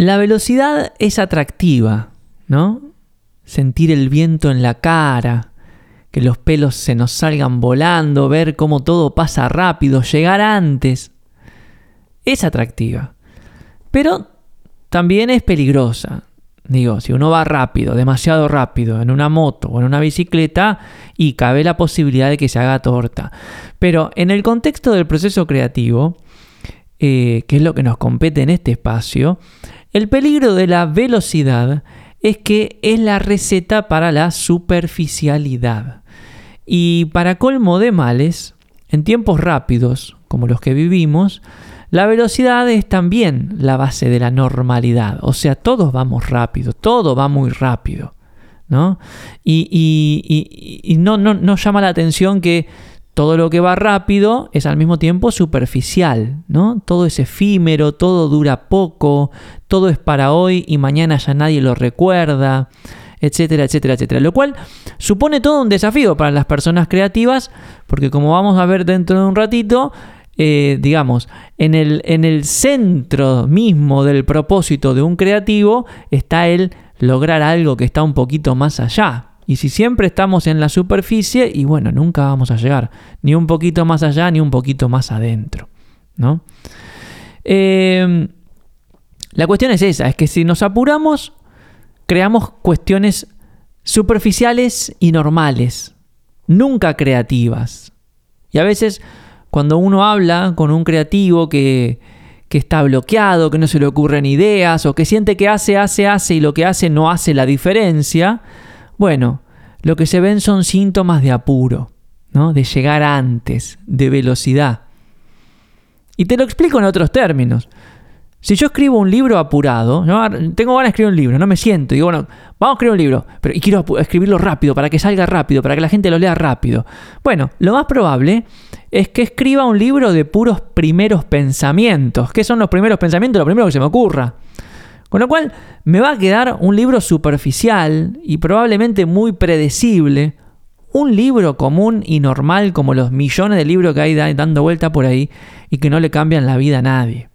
La velocidad es atractiva, ¿no? Sentir el viento en la cara, que los pelos se nos salgan volando, ver cómo todo pasa rápido, llegar antes. Es atractiva. Pero también es peligrosa. Digo, si uno va rápido, demasiado rápido, en una moto o en una bicicleta, y cabe la posibilidad de que se haga torta. Pero en el contexto del proceso creativo, eh, que es lo que nos compete en este espacio, el peligro de la velocidad es que es la receta para la superficialidad. Y para colmo de males, en tiempos rápidos, como los que vivimos, la velocidad es también la base de la normalidad. O sea, todos vamos rápido, todo va muy rápido. ¿no? Y, no, no, llama la atención que todo lo que va rápido es al mismo tiempo superficial, ¿no? Todo es efímero, todo dura poco, todo es para hoy y mañana ya nadie lo recuerda, etcétera, etcétera, etcétera. Lo cual supone todo un desafío para las personas creativas, porque como vamos a ver dentro de un ratito, eh, digamos, en el, en el centro mismo del propósito de un creativo está el lograr algo que está un poquito más allá. Y si siempre estamos en la superficie, y bueno, nunca vamos a llegar ni un poquito más allá ni un poquito más adentro. ¿no? Em, la cuestión es esa, es que si nos apuramos, creamos cuestiones superficiales y normales, nunca creativas. Y a veces cuando uno habla con un creativo que, está bloqueado, que no se le ocurren ideas o que siente que hace, hace, hace y lo que hace no hace la diferencia, bueno, lo que se ven son síntomas de apuro, ¿no? de llegar antes, de velocidad. Y te lo explico en otros términos. Si yo escribo un libro apurado, tengo ganas de escribir un libro, no me siento, digo, bueno, vamos a escribir un libro, pero y quiero escribirlo rápido, para que salga rápido, para que la gente lo lea rápido. Bueno, lo más probable es que escriba un libro de puros primeros pensamientos. ¿Qué son los primeros pensamientos? Lo primero que se me ocurra. Con lo cual, me va a quedar un libro superficial y probablemente muy predecible. Un libro común y normal como los millones de libros que hay dando vuelta por ahí y que no le cambian la vida a nadie.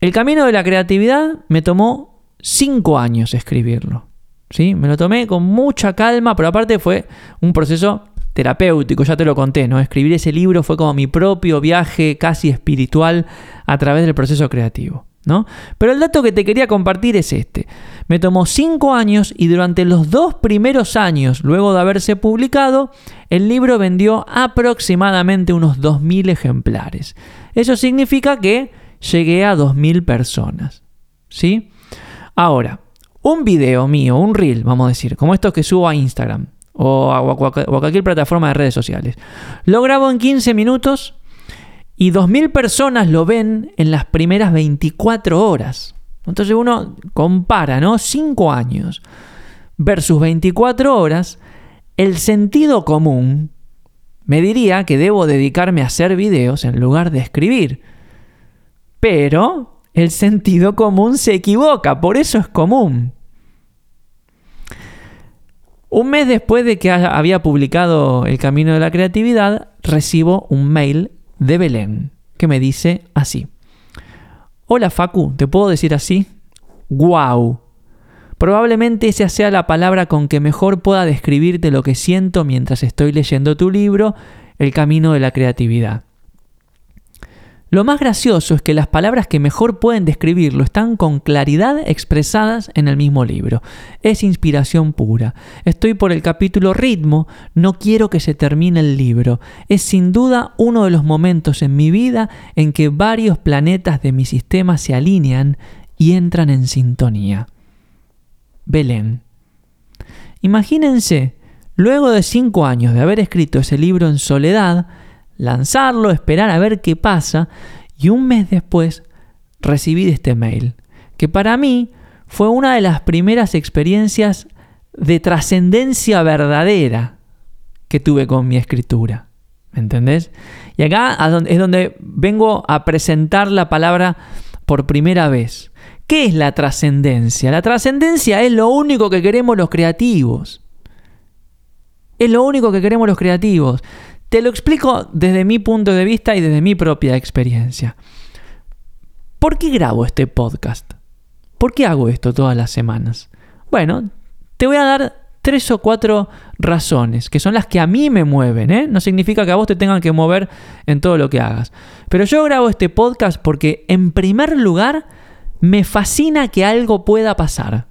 El camino de la creatividad me tomó cinco años escribirlo. ¿sí? Me lo tomé con mucha calma, pero aparte fue un proceso terapéutico, ya te lo conté, ¿no? Escribir ese libro fue como mi propio viaje casi espiritual a través del proceso creativo, ¿no? Pero el dato que te quería compartir es este. Me tomó cinco años y durante los dos primeros años, luego de haberse publicado, el libro vendió aproximadamente unos 2.000 ejemplares. Eso significa que llegué a 2.000 personas. ¿Sí? Ahora, un video mío, un reel, vamos a decir, como estos que subo a Instagram o a, cualquier plataforma de redes sociales, lo grabo en 15 minutos y 2.000 personas lo ven en las primeras 24 horas. Entonces uno compara, ¿no? 5 años versus 24 horas, el sentido común me diría que debo dedicarme a hacer videos en lugar de escribir. Pero el sentido común se equivoca, por eso es común. Un mes después de que había publicado El Camino de la Creatividad, recibo un mail de Belén que me dice así. Hola Facu, ¿te puedo decir así? ¡Guau! Probablemente esa sea la palabra con que mejor pueda describirte lo que siento mientras estoy leyendo tu libro, El Camino de la Creatividad. Lo más gracioso es que las palabras que mejor pueden describirlo están con claridad expresadas en el mismo libro. Es inspiración pura. Estoy por el capítulo ritmo, no quiero que se termine el libro. Es sin duda uno de los momentos en mi vida en que varios planetas de mi sistema se alinean y entran en sintonía. Belén. Imagínense, luego de cinco años de haber escrito ese libro en soledad, lanzarlo, esperar a ver qué pasa y un mes después recibir este mail, que para mí fue una de las primeras experiencias de trascendencia verdadera que tuve con mi escritura. ¿Me entendés? Y acá es donde vengo a presentar la palabra por primera vez. ¿Qué es la trascendencia? La trascendencia es lo único que queremos los creativos. Es lo único que queremos los creativos. Te lo explico desde mi punto de vista y desde mi propia experiencia. ¿por qué grabo este podcast? ¿Por qué hago esto todas las semanas? Bueno, te voy a dar tres o cuatro razones, que son las que a mí me mueven. ¿eh? No significa que a vos te tengan que mover en todo lo que hagas. Pero yo grabo este podcast porque, en primer lugar, me fascina que algo pueda pasar.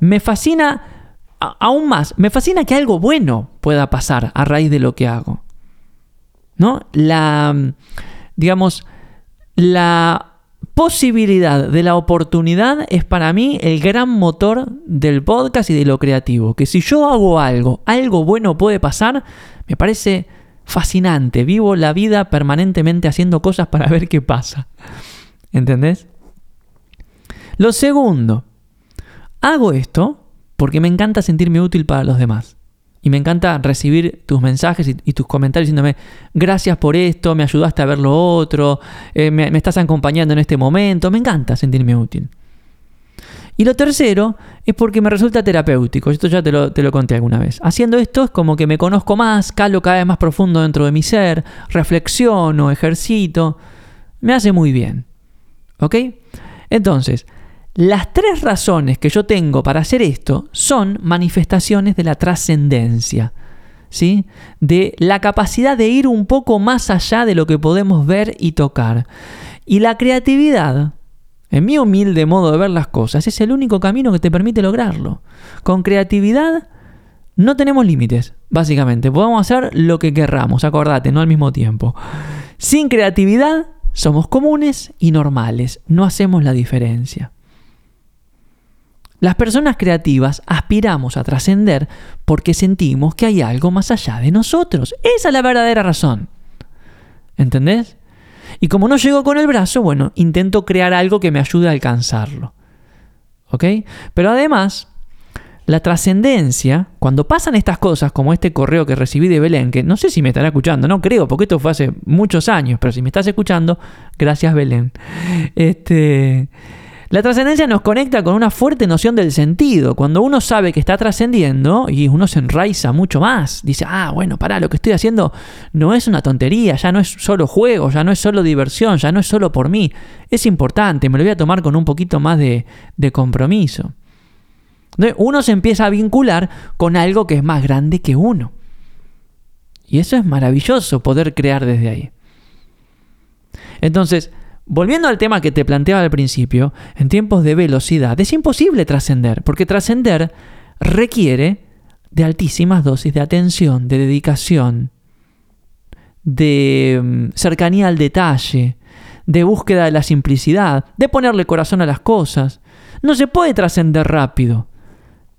Me fascina, aún más, me fascina que algo bueno pueda pasar a raíz de lo que hago. ¿No? La, digamos, la posibilidad de la oportunidad es para mí el gran motor del podcast y de lo creativo. Que si yo hago algo, algo bueno puede pasar, me parece fascinante. Vivo la vida permanentemente haciendo cosas para ver qué pasa. ¿Entendés? Lo segundo, hago esto porque me encanta sentirme útil para los demás. Y me encanta recibir tus mensajes y, tus comentarios diciéndome, gracias por esto, me ayudaste a ver lo otro, eh, me, estás acompañando en este momento. Me encanta sentirme útil. Y lo tercero es porque me resulta terapéutico. Esto ya te lo, te lo, conté alguna vez. Haciendo esto es como que me conozco más, calo cada vez más profundo dentro de mi ser, reflexiono, ejercito. Me hace muy bien. ¿Ok? Entonces, las tres razones que yo tengo para hacer esto son manifestaciones de la trascendencia, ¿sí? de la capacidad de ir un poco más allá de lo que podemos ver y tocar. Y la creatividad, en mi humilde modo de ver las cosas, es el único camino que te permite lograrlo. Con creatividad no tenemos límites, básicamente. Podemos hacer lo que querramos, acordate, no al mismo tiempo. Sin creatividad somos comunes y normales, no hacemos la diferencia. Las personas creativas aspiramos a trascender porque sentimos que hay algo más allá de nosotros. Esa es la verdadera razón. ¿Entendés? Y como no llego con el brazo, bueno, intento crear algo que me ayude a alcanzarlo. ¿Ok? Pero además, la trascendencia, cuando pasan estas cosas, como este correo que recibí de Belén, que no sé si me estará escuchando, no creo, porque esto fue hace muchos años, pero si me estás escuchando, gracias Belén. Este la trascendencia nos conecta con una fuerte noción del sentido. Cuando uno sabe que está trascendiendo y uno se enraiza mucho más, dice, ah, bueno, para, lo que estoy haciendo no es una tontería, ya no es solo juego, ya no es solo diversión, ya no es solo por mí. Es importante, me lo voy a tomar con un poquito más de, de compromiso. uno se empieza a vincular con algo que es más grande que uno. Y eso es maravilloso poder crear desde ahí. Entonces, Volviendo al tema que te planteaba al principio, en tiempos de velocidad es imposible trascender, porque trascender requiere de altísimas dosis de atención, de dedicación, de mm, cercanía al detalle, de búsqueda de la simplicidad, de ponerle corazón a las cosas. No se puede trascender rápido.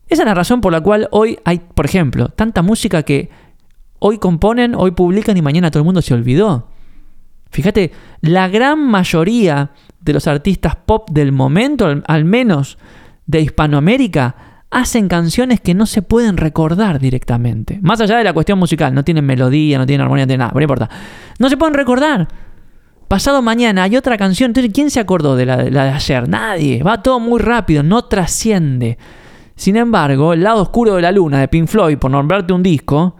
Esa es la razón por la cual hoy hay, por ejemplo, tanta música que hoy componen, hoy publican y mañana todo el mundo se olvidó. Fíjate, la gran mayoría de los artistas pop del momento, al, menos de Hispanoamérica, hacen canciones que no se pueden recordar directamente. Más allá de la cuestión musical, no tienen melodía, no tienen armonía, no tienen nada, no importa. No se pueden recordar. Pasado mañana hay otra canción, entonces ¿quién se acordó de la, la de ayer? Nadie. Va todo muy rápido, no trasciende. Sin embargo, El lado oscuro de la luna de Pink Floyd, por nombrarte un disco,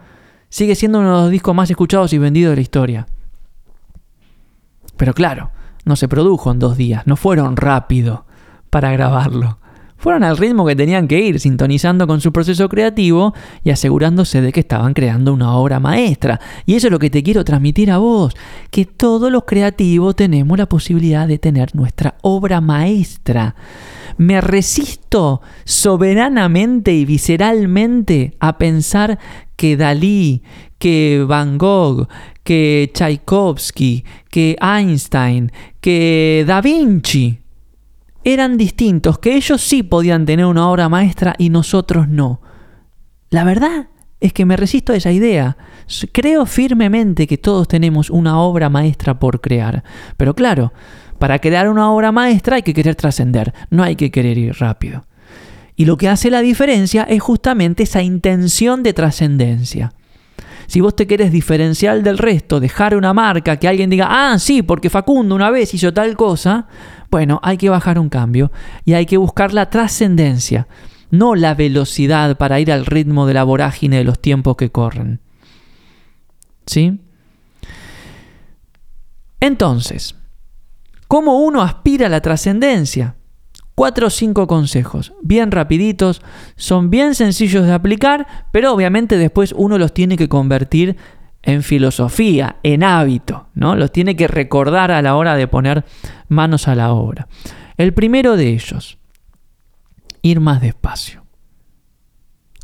sigue siendo uno de los discos más escuchados y vendidos de la historia. Pero claro, no se produjo en dos días, no fueron rápido para grabarlo. Fueron al ritmo que tenían que ir, sintonizando con su proceso creativo y asegurándose de que estaban creando una obra maestra. Y eso es lo que te quiero transmitir a vos, que todos los creativos tenemos la posibilidad de tener nuestra obra maestra. Me resisto soberanamente y visceralmente a pensar que Dalí, que Van Gogh, que Tchaikovsky, que Einstein, que Da Vinci eran distintos, que ellos sí podían tener una obra maestra y nosotros no. La verdad es que me resisto a esa idea. Creo firmemente que todos tenemos una obra maestra por crear. Pero claro, para crear una obra maestra hay que querer trascender, no hay que querer ir rápido. Y lo que hace la diferencia es justamente esa intención de trascendencia. Si vos te querés diferenciar del resto, dejar una marca, que alguien diga, ah, sí, porque Facundo una vez hizo tal cosa, bueno, hay que bajar un cambio y hay que buscar la trascendencia, no la velocidad para ir al ritmo de la vorágine de los tiempos que corren. ¿Sí? Entonces, ¿Cómo uno aspira a la trascendencia? Cuatro o cinco consejos, bien rapiditos, son bien sencillos de aplicar, pero obviamente después uno los tiene que convertir en filosofía, en hábito, ¿no? Los tiene que recordar a la hora de poner manos a la obra. El primero de ellos, ir más despacio.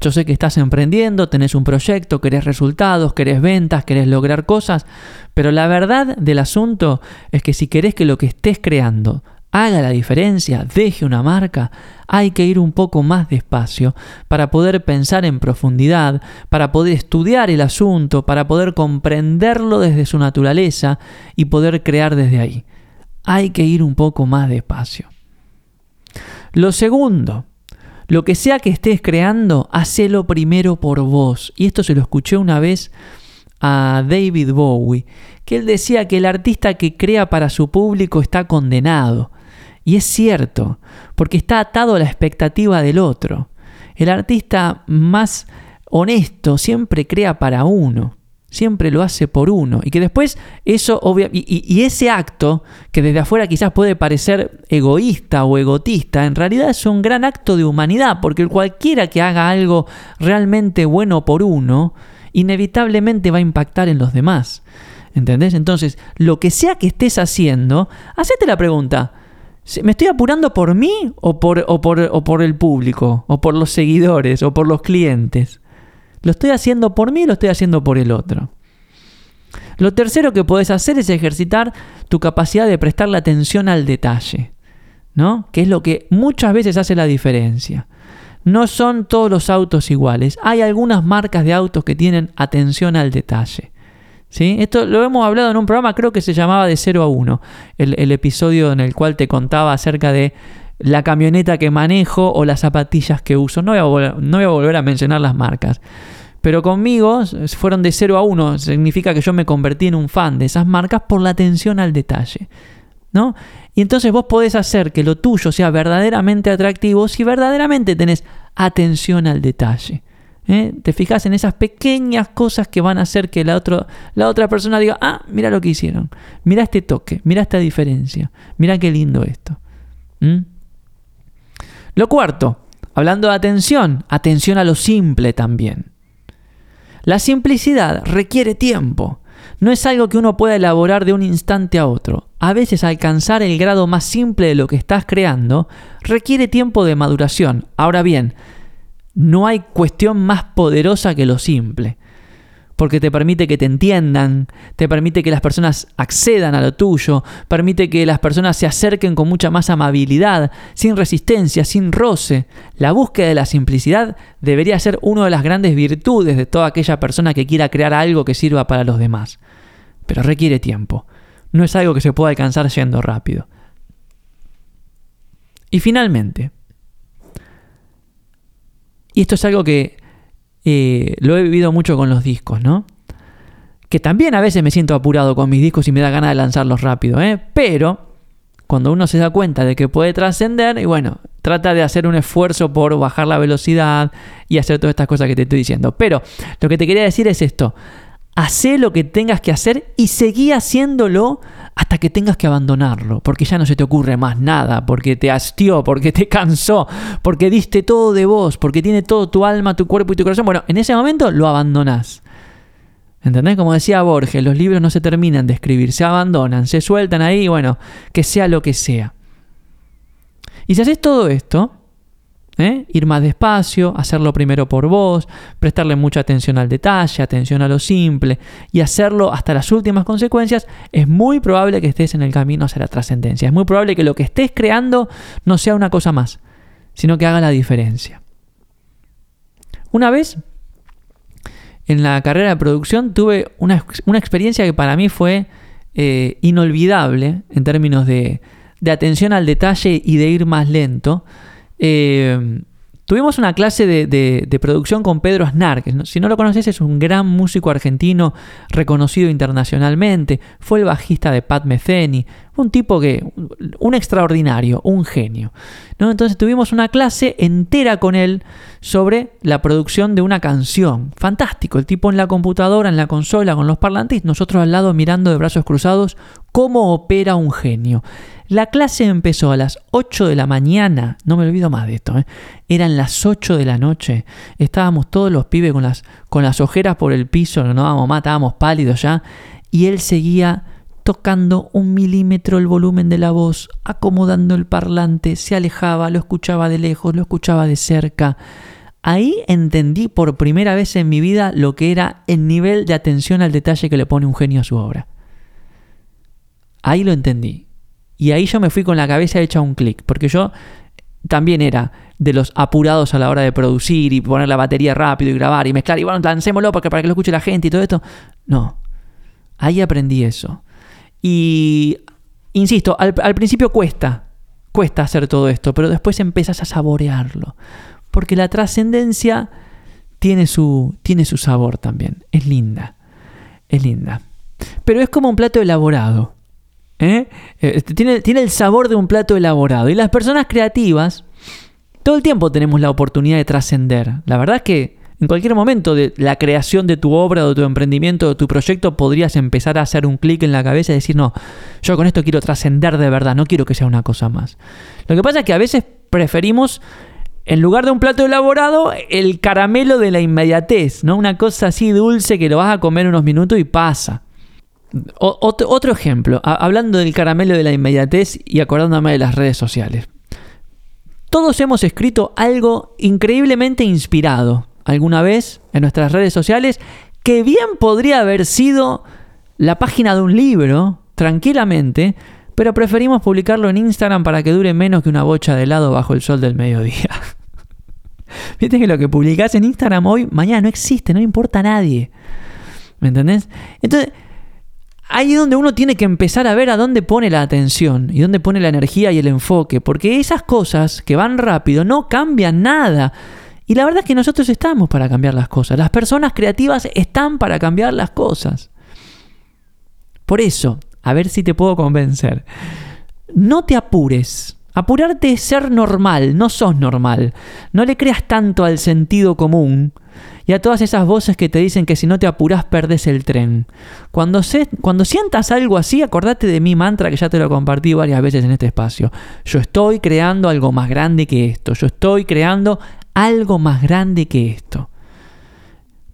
Yo sé que estás emprendiendo, tenés un proyecto, querés resultados, querés ventas, querés lograr cosas, pero la verdad del asunto es que si querés que lo que estés creando haga la diferencia, deje una marca, hay que ir un poco más despacio para poder pensar en profundidad, para poder estudiar el asunto, para poder comprenderlo desde su naturaleza y poder crear desde ahí. Hay que ir un poco más despacio. Lo segundo, lo que sea que estés creando, hacelo primero por vos. Y esto se lo escuché una vez a David Bowie, que él decía que el artista que crea para su público está condenado. Y es cierto, porque está atado a la expectativa del otro. El artista más honesto siempre crea para uno siempre lo hace por uno. Y que después eso, obvia y, ese acto, que desde afuera quizás puede parecer egoísta o egotista, en realidad es un gran acto de humanidad, porque cualquiera que haga algo realmente bueno por uno, inevitablemente va a impactar en los demás. ¿Entendés? Entonces, lo que sea que estés haciendo, hacete la pregunta. ¿Me estoy apurando por mí o por, o por, o por el público? ¿O por los seguidores? ¿O por los clientes? ¿Lo estoy haciendo por mí o lo estoy haciendo por el otro? Lo tercero que puedes hacer es ejercitar tu capacidad de prestarle atención al detalle, ¿no? Que es lo que muchas veces hace la diferencia. No son todos los autos iguales. Hay algunas marcas de autos que tienen atención al detalle. ¿Sí? Esto lo hemos hablado en un programa, creo que se llamaba de 0 a 1, el, el episodio en el cual te contaba acerca de la camioneta que manejo o las zapatillas que uso. No voy a, no voy a volver a mencionar las marcas. Pero conmigo fueron de 0 a 1. Significa que yo me convertí en un fan de esas marcas por la atención al detalle. ¿no? Y entonces vos podés hacer que lo tuyo sea verdaderamente atractivo si verdaderamente tenés atención al detalle. ¿eh? Te fijas en esas pequeñas cosas que van a hacer que la, la otra persona diga, ah, mira lo que hicieron, mira este toque, mira esta diferencia, mira qué lindo esto. Lo cuarto, hablando de atención, atención a lo simple también. La simplicidad requiere tiempo. No es algo que uno pueda elaborar de un instante a otro. A veces alcanzar el grado más simple de lo que estás creando requiere tiempo de maduración. Ahora bien, no hay cuestión más poderosa que lo simple porque te permite que te entiendan, te permite que las personas accedan a lo tuyo, permite que las personas se acerquen con mucha más amabilidad, sin resistencia, sin roce. La búsqueda de la simplicidad debería ser una de las grandes virtudes de toda aquella persona que quiera crear algo que sirva para los demás. Pero requiere tiempo. No es algo que se pueda alcanzar yendo rápido. Y finalmente, y esto es algo que lo he vivido mucho con los discos, ¿no? Que también a veces me siento apurado con mis discos y me da ganas de lanzarlos rápido, ¿eh? Pero cuando uno se da cuenta de que puede trascender, y bueno, trata de hacer un esfuerzo por bajar la velocidad y hacer todas estas cosas que te estoy diciendo. Pero lo que te quería decir es esto. Hacé lo que tengas que hacer y seguí haciéndolo hasta que tengas que abandonarlo, porque ya no se te ocurre más nada, porque te hastió, porque te cansó, porque diste todo de vos, porque tiene todo tu alma, tu cuerpo y tu corazón. Bueno, en ese momento lo abandonás. ¿Entendés? Como decía Borges, los libros no se terminan de escribir, se abandonan, se sueltan ahí, bueno, que sea lo que sea. Y si haces todo esto, ¿Eh? Ir más despacio, hacerlo primero por vos, prestarle mucha atención al detalle, atención a lo simple y hacerlo hasta las últimas consecuencias, es muy probable que estés en el camino hacia la trascendencia. Es muy probable que lo que estés creando no sea una cosa más, sino que haga la diferencia. Una vez, en la carrera de producción, tuve una, experiencia que para mí fue eh, inolvidable en términos de, de atención al detalle y de ir más lento. Eh, tuvimos una clase de, producción con Pedro Aznar, si no lo conoces es un gran músico argentino reconocido internacionalmente, fue el bajista de Pat Metheny, un tipo que, un extraordinario, un genio. Entonces tuvimos una clase entera con él sobre la producción de una canción. Fantástico, el tipo en la computadora, en la consola, con los parlantes, nosotros al lado mirando de brazos cruzados cómo opera un genio. La clase empezó a las 8 de la mañana, no me olvido más de esto, ¿eh? eran las 8 de la noche, estábamos todos los pibes con las, ojeras por el piso, no dábamos más, estábamos pálidos ya, y él seguía tocando un milímetro el volumen de la voz, acomodando el parlante, se alejaba, lo escuchaba de lejos, lo escuchaba de cerca. Ahí entendí por primera vez en mi vida lo que era el nivel de atención al detalle que le pone un genio a su obra. Ahí lo entendí. Y ahí yo me fui con la cabeza hecha un clic, porque yo también era de los apurados a la hora de producir y poner la batería rápido y grabar y mezclar y bueno, lancémoslo porque para que lo escuche la gente y todo esto. No, ahí aprendí eso. Y, insisto, al, principio cuesta, cuesta hacer todo esto, pero después empiezas a saborearlo, porque la trascendencia tiene su, tiene su sabor también, es linda, es linda. Pero es como un plato elaborado. ¿Eh? Eh, tiene, tiene el sabor de un plato elaborado. Y las personas creativas, todo el tiempo tenemos la oportunidad de trascender. La verdad es que en cualquier momento de la creación de tu obra, de tu emprendimiento, de tu proyecto, podrías empezar a hacer un clic en la cabeza y decir, no, yo con esto quiero trascender de verdad, no quiero que sea una cosa más. Lo que pasa es que a veces preferimos, en lugar de un plato elaborado, el caramelo de la inmediatez, ¿no? Una cosa así dulce que lo vas a comer unos minutos y pasa otro, ejemplo, hablando del caramelo de la inmediatez y acordándome de las redes sociales. Todos hemos escrito algo increíblemente inspirado alguna vez en nuestras redes sociales que bien podría haber sido la página de un libro, tranquilamente, pero preferimos publicarlo en Instagram para que dure menos que una bocha de helado bajo el sol del mediodía. Viste que lo que publicás en Instagram hoy, mañana no existe, no importa a nadie. ¿Me entendés? Entonces, ahí es donde uno tiene que empezar a ver a dónde pone la atención y dónde pone la energía y el enfoque, porque esas cosas que van rápido no cambian nada. Y la verdad es que nosotros estamos para cambiar las cosas. Las personas creativas están para cambiar las cosas. Por eso, a ver si te puedo convencer. No te apures. Apurarte es ser normal, no sos normal. No le creas tanto al sentido común y a todas esas voces que te dicen que si no te apuras perdes el tren. Cuando, se, cuando sientas algo así, acordate de mi mantra que ya te lo compartí varias veces en este espacio. Yo estoy creando algo más grande que esto. Yo estoy creando algo más grande que esto.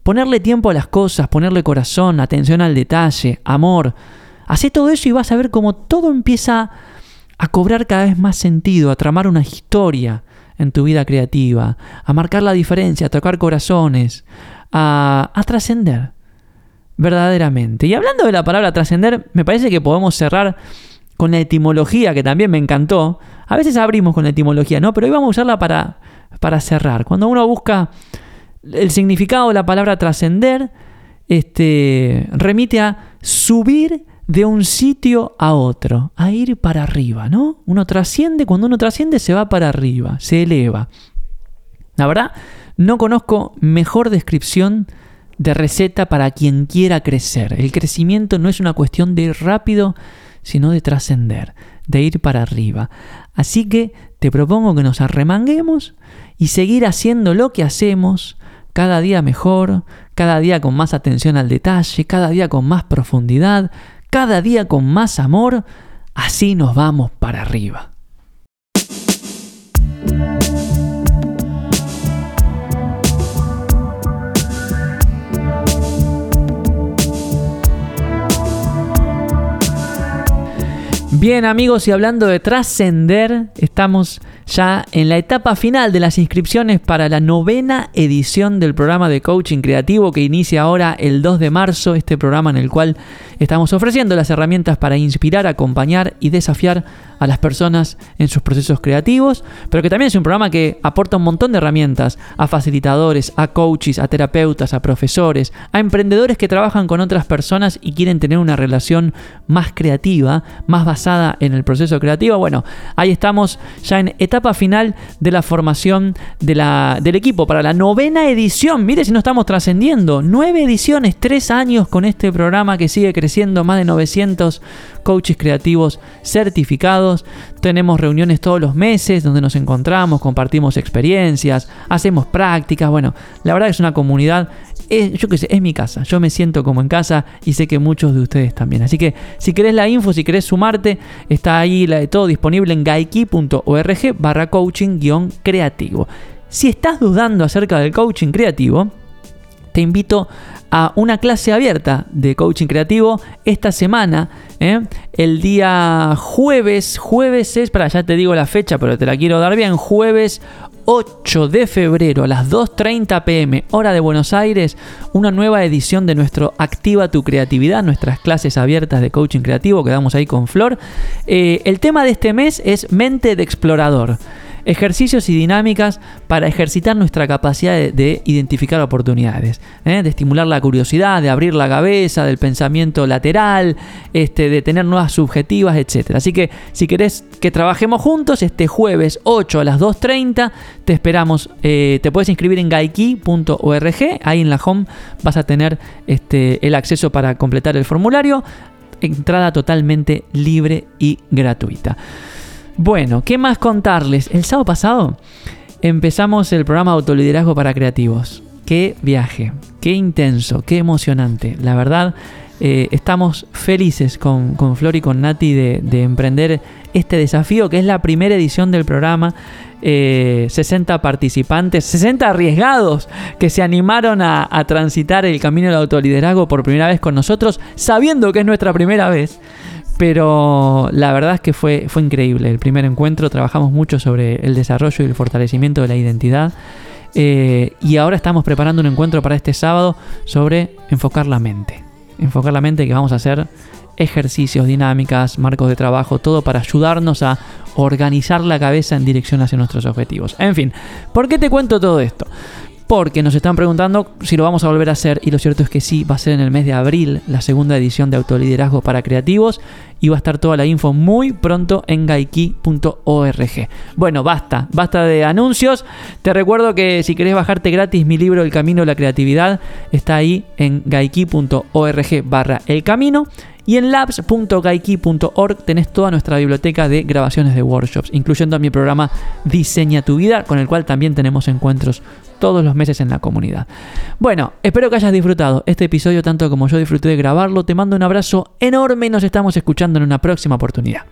Ponerle tiempo a las cosas, ponerle corazón, atención al detalle, amor. Hacé todo eso y vas a ver cómo todo empieza a cobrar cada vez más sentido, a tramar una historia en tu vida creativa, a marcar la diferencia, a tocar corazones, a, a trascender verdaderamente. Y hablando de la palabra trascender, me parece que podemos cerrar con la etimología, que también me encantó. A veces abrimos con la etimología, ¿no? Pero hoy vamos a usarla para, para cerrar. Cuando uno busca el significado de la palabra trascender, este, remite a subir de un sitio a otro, a ir para arriba, ¿no? Uno trasciende, cuando uno trasciende se va para arriba, se eleva. La verdad, no conozco mejor descripción de receta para quien quiera crecer. El crecimiento no es una cuestión de ir rápido, sino de trascender, de ir para arriba. Así que te propongo que nos arremanguemos y seguir haciendo lo que hacemos cada día mejor, cada día con más atención al detalle, cada día con más profundidad, cada día con más amor, así nos vamos para arriba. Bien amigos, y hablando de trascender, estamos ya en la etapa final de las inscripciones para la novena edición del programa de coaching creativo que inicia ahora el 2 de marzo, este programa en el cual estamos ofreciendo las herramientas para inspirar, acompañar y desafiar a las personas en sus procesos creativos, pero que también es un programa que aporta un montón de herramientas a facilitadores, a coaches, a terapeutas, a profesores, a emprendedores que trabajan con otras personas y quieren tener una relación más creativa, más basada en el proceso creativo. Bueno, ahí estamos ya en etapa final de la formación de la, del equipo para la novena edición. Mire si no estamos trascendiendo. Nueve ediciones, tres años con este programa que sigue creciendo, más de 900 coaches creativos certificados. Tenemos reuniones todos los meses donde nos encontramos, compartimos experiencias, hacemos prácticas. Bueno, la verdad es una comunidad yo qué sé, es mi casa. Yo me siento como en casa y sé que muchos de ustedes también. Así que si querés la info, si querés sumarte, está ahí la de todo disponible en gaiki.org barra coaching creativo. Si estás dudando acerca del coaching creativo, te invito a una clase abierta de coaching creativo esta semana. ¿eh? El día jueves, jueves es, para ya te digo la fecha, pero te la quiero dar bien, jueves 8 de febrero a las 2.30 pm, hora de Buenos Aires, una nueva edición de nuestro Activa tu Creatividad, nuestras clases abiertas de coaching creativo que damos ahí con Flor. Eh, el tema de este mes es mente de explorador ejercicios y dinámicas para ejercitar nuestra capacidad de, identificar oportunidades, ¿eh? de estimular la curiosidad, de abrir la cabeza, del pensamiento lateral, este, de tener nuevas subjetivas, etc. Así que si querés que trabajemos juntos, este jueves 8 a las 2.30 te esperamos. Eh, te puedes inscribir en gaiki.org, ahí en la home vas a tener este, el acceso para completar el formulario. Entrada totalmente libre y gratuita. Bueno, ¿qué más contarles? El sábado pasado empezamos el programa Autoliderazgo para Creativos. Qué viaje, qué intenso, qué emocionante. La verdad, eh, estamos felices con, Flor y con Nati de, emprender este desafío, que es la primera edición del programa. 60 eh, participantes, 60 arriesgados que se animaron a, a transitar el camino del autoliderazgo por primera vez con nosotros, sabiendo que es nuestra primera vez. Pero la verdad es que fue, fue increíble el primer encuentro. Trabajamos mucho sobre el desarrollo y el fortalecimiento de la identidad. Eh, y ahora estamos preparando un encuentro para este sábado sobre enfocar la mente. Enfocar la mente que vamos a hacer ejercicios, dinámicas, marcos de trabajo, todo para ayudarnos a organizar la cabeza en dirección hacia nuestros objetivos. En fin, ¿por qué te cuento todo esto? Porque nos están preguntando si lo vamos a volver a hacer y lo cierto es que sí, va a ser en el mes de abril la segunda edición de Autoliderazgo para Creativos y va a estar toda la info muy pronto en gaiki.org. Bueno, basta, basta de anuncios. Te recuerdo que si querés bajarte gratis mi libro El Camino de la Creatividad está ahí en gaiki.org barra El Camino. Y en labs.gaiki.org tenés toda nuestra biblioteca de grabaciones de workshops, incluyendo mi programa Diseña tu vida, con el cual también tenemos encuentros todos los meses en la comunidad. Bueno, espero que hayas disfrutado este episodio tanto como yo disfruté de grabarlo. Te mando un abrazo enorme y nos estamos escuchando en una próxima oportunidad.